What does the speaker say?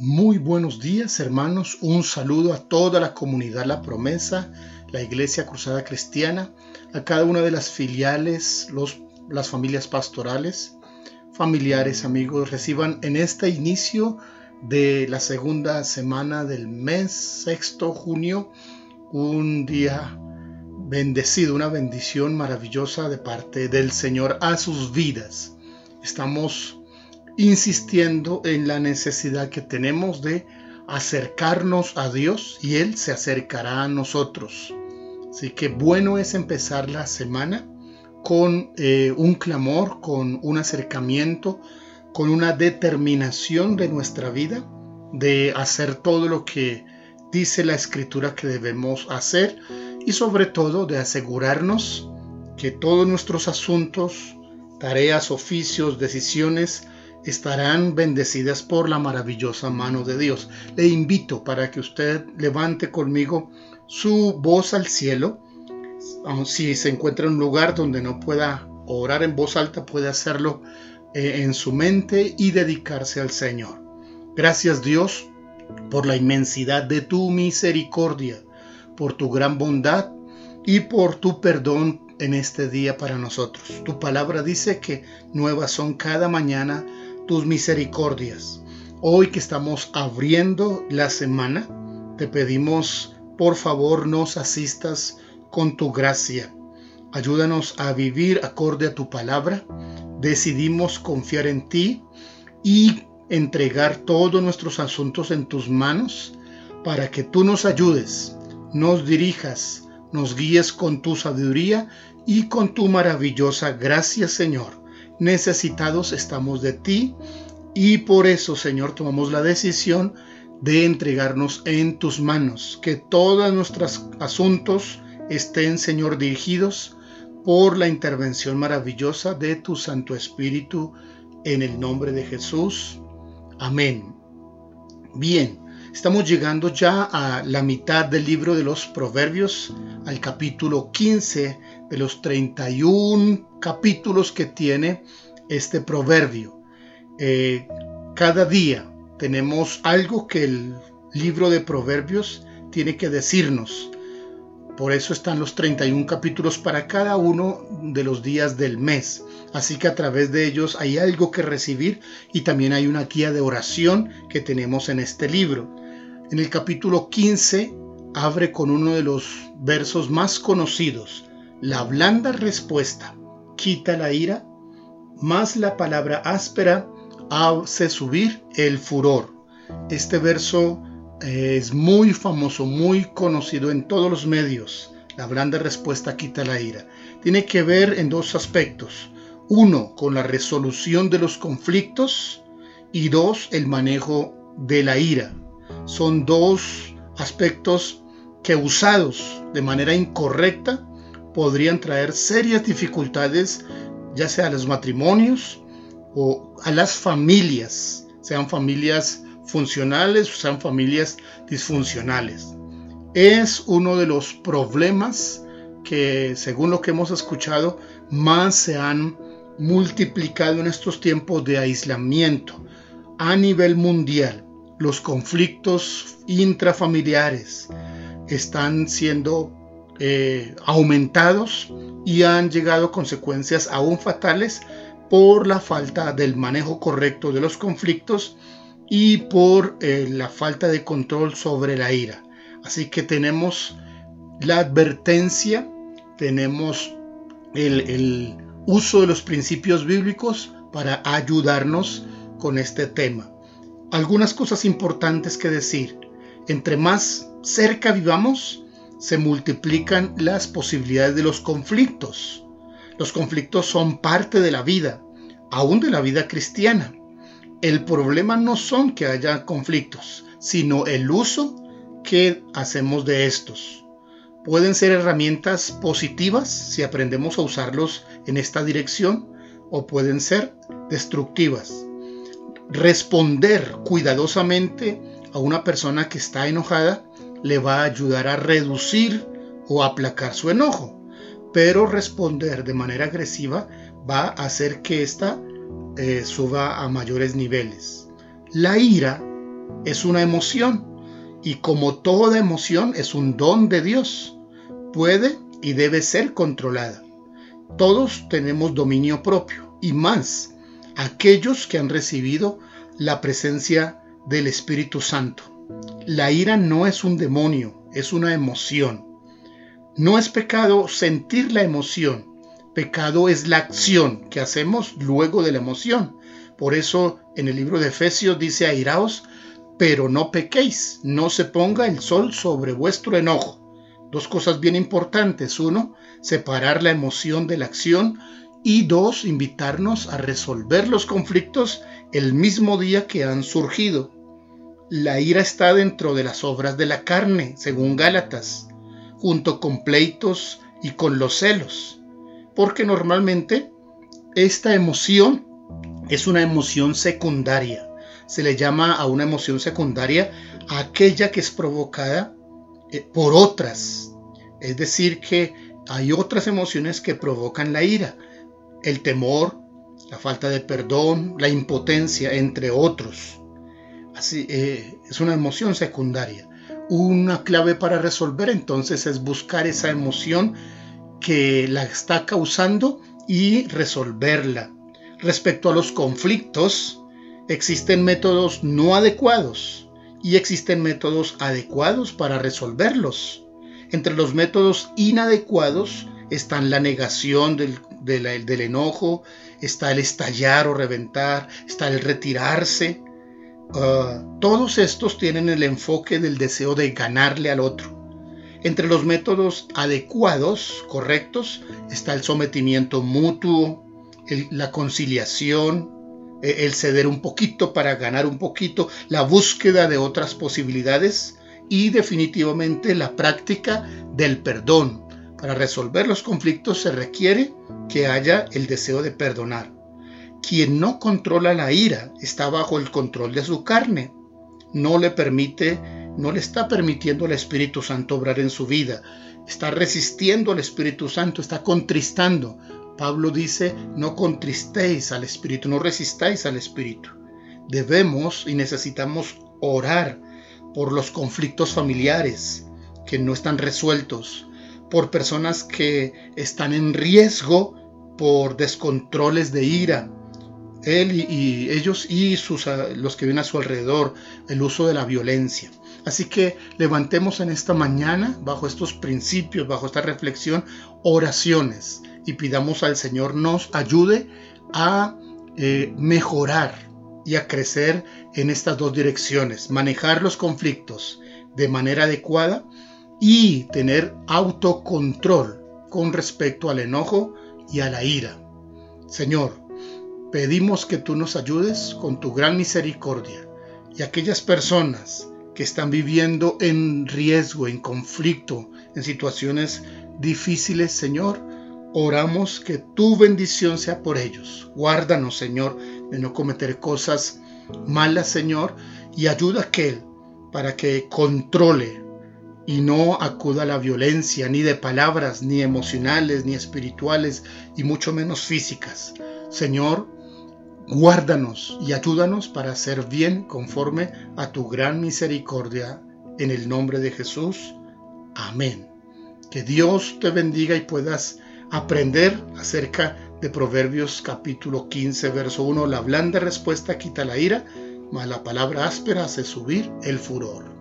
Muy buenos días hermanos, un saludo a toda la comunidad La Promesa, la Iglesia Cruzada Cristiana, a cada una de las filiales, las familias pastorales, familiares, amigos, reciban en este inicio de la segunda semana del mes, sexto junio, un día bendecido, una bendición maravillosa de parte del Señor a sus vidas. Estamos insistiendo en la necesidad que tenemos de acercarnos a Dios y Él se acercará a nosotros. Así que bueno es empezar la semana con eh, un clamor, con un acercamiento, con una determinación de nuestra vida de hacer todo lo que dice la escritura que debemos hacer y sobre todo de asegurarnos que todos nuestros asuntos, tareas, oficios, decisiones estarán bendecidas por la maravillosa mano de Dios. Le invito para que usted levante conmigo su voz al cielo. Si se encuentra en un lugar donde no pueda orar en voz alta, puede hacerlo eh, en su mente y dedicarse al Señor. Gracias Dios por la inmensidad de tu misericordia, por tu gran bondad y por tu perdón en este día para nosotros. Tu palabra dice que nuevas son cada mañana tus misericordias. Hoy que estamos abriendo la semana, te pedimos por favor nos asistas con tu gracia. Ayúdanos a vivir acorde a tu palabra. Decidimos confiar en ti y entregar todos nuestros asuntos en tus manos para que tú nos ayudes, nos dirijas, nos guíes con tu sabiduría y con tu maravillosa gracia, Señor necesitados estamos de ti y por eso, Señor, tomamos la decisión de entregarnos en tus manos, que todos nuestros asuntos estén, Señor, dirigidos por la intervención maravillosa de tu Santo Espíritu, en el nombre de Jesús. Amén. Bien, estamos llegando ya a la mitad del libro de los Proverbios, al capítulo 15 de los 31 capítulos que tiene este proverbio. Eh, cada día tenemos algo que el libro de proverbios tiene que decirnos. Por eso están los 31 capítulos para cada uno de los días del mes. Así que a través de ellos hay algo que recibir y también hay una guía de oración que tenemos en este libro. En el capítulo 15 abre con uno de los versos más conocidos, la blanda respuesta quita la ira, más la palabra áspera hace subir el furor. Este verso eh, es muy famoso, muy conocido en todos los medios. La blanda respuesta quita la ira. Tiene que ver en dos aspectos. Uno, con la resolución de los conflictos y dos, el manejo de la ira. Son dos aspectos que usados de manera incorrecta podrían traer serias dificultades, ya sea a los matrimonios o a las familias, sean familias funcionales o sean familias disfuncionales. Es uno de los problemas que, según lo que hemos escuchado, más se han multiplicado en estos tiempos de aislamiento a nivel mundial. Los conflictos intrafamiliares están siendo eh, aumentados y han llegado consecuencias aún fatales por la falta del manejo correcto de los conflictos y por eh, la falta de control sobre la ira. Así que tenemos la advertencia, tenemos el, el uso de los principios bíblicos para ayudarnos con este tema. Algunas cosas importantes que decir. Entre más cerca vivamos, se multiplican las posibilidades de los conflictos. Los conflictos son parte de la vida, aún de la vida cristiana. El problema no son que haya conflictos, sino el uso que hacemos de estos. Pueden ser herramientas positivas si aprendemos a usarlos en esta dirección o pueden ser destructivas. Responder cuidadosamente a una persona que está enojada le va a ayudar a reducir o aplacar su enojo, pero responder de manera agresiva va a hacer que ésta eh, suba a mayores niveles. La ira es una emoción y como toda emoción es un don de Dios, puede y debe ser controlada. Todos tenemos dominio propio y más aquellos que han recibido la presencia del Espíritu Santo. La ira no es un demonio, es una emoción. No es pecado sentir la emoción, pecado es la acción que hacemos luego de la emoción. Por eso en el libro de Efesios dice airaos, pero no pequéis, no se ponga el sol sobre vuestro enojo. Dos cosas bien importantes. Uno, separar la emoción de la acción. Y dos, invitarnos a resolver los conflictos el mismo día que han surgido. La ira está dentro de las obras de la carne, según Gálatas, junto con pleitos y con los celos. Porque normalmente esta emoción es una emoción secundaria. Se le llama a una emoción secundaria aquella que es provocada eh, por otras. Es decir, que hay otras emociones que provocan la ira. El temor, la falta de perdón, la impotencia, entre otros. Así, eh, es una emoción secundaria. Una clave para resolver entonces es buscar esa emoción que la está causando y resolverla. Respecto a los conflictos, existen métodos no adecuados y existen métodos adecuados para resolverlos. Entre los métodos inadecuados están la negación del, del, enojo, está el estallar o reventar, está el retirarse. Ah, todos estos tienen el enfoque del deseo de ganarle al otro. Entre los métodos adecuados, correctos, está el sometimiento mutuo, la conciliación, e, el ceder un poquito para ganar un poquito, la búsqueda de otras posibilidades y definitivamente la práctica del perdón. Para resolver los conflictos se requiere que haya el deseo de perdonar. Quien no controla la ira está bajo el control de su carne. No le permite, no le está permitiendo al Espíritu Santo obrar en su vida. Está resistiendo al Espíritu Santo, está contristando, Pablo dice, no contristéis al Espíritu, no resistáis al Espíritu. Debemos y necesitamos orar por los conflictos familiares que no están resueltos, por personas que están en riesgo por descontroles de ira, él y, ellos y sus, los que vienen a su alrededor, el uso de la violencia. Así que levantemos en esta mañana, bajo estos principios, bajo esta reflexión, oraciones y pidamos al Señor nos ayude a eh, mejorar y a crecer en estas dos direcciones, manejar los conflictos de manera adecuada y tener autocontrol con respecto al enojo y a la ira. Señor, pedimos que tú nos ayudes con tu gran misericordia y aquellas personas que están viviendo en riesgo, en conflicto, en situaciones difíciles, Señor, Oramos que tu bendición sea por ellos. Guárdanos, Señor, de no cometer cosas malas, Señor, y ayuda a aquel para que controle y no acuda a la violencia, ni de palabras, ni emocionales, ni espirituales, y mucho menos físicas. Señor, guárdanos y ayúdanos para hacer bien conforme a tu gran misericordia. En el nombre de Jesús. Amén. Que Dios te bendiga y puedas aprender acerca de Proverbios capítulo 15, verso 1. La blanda respuesta quita la ira, mas la palabra áspera hace subir el furor.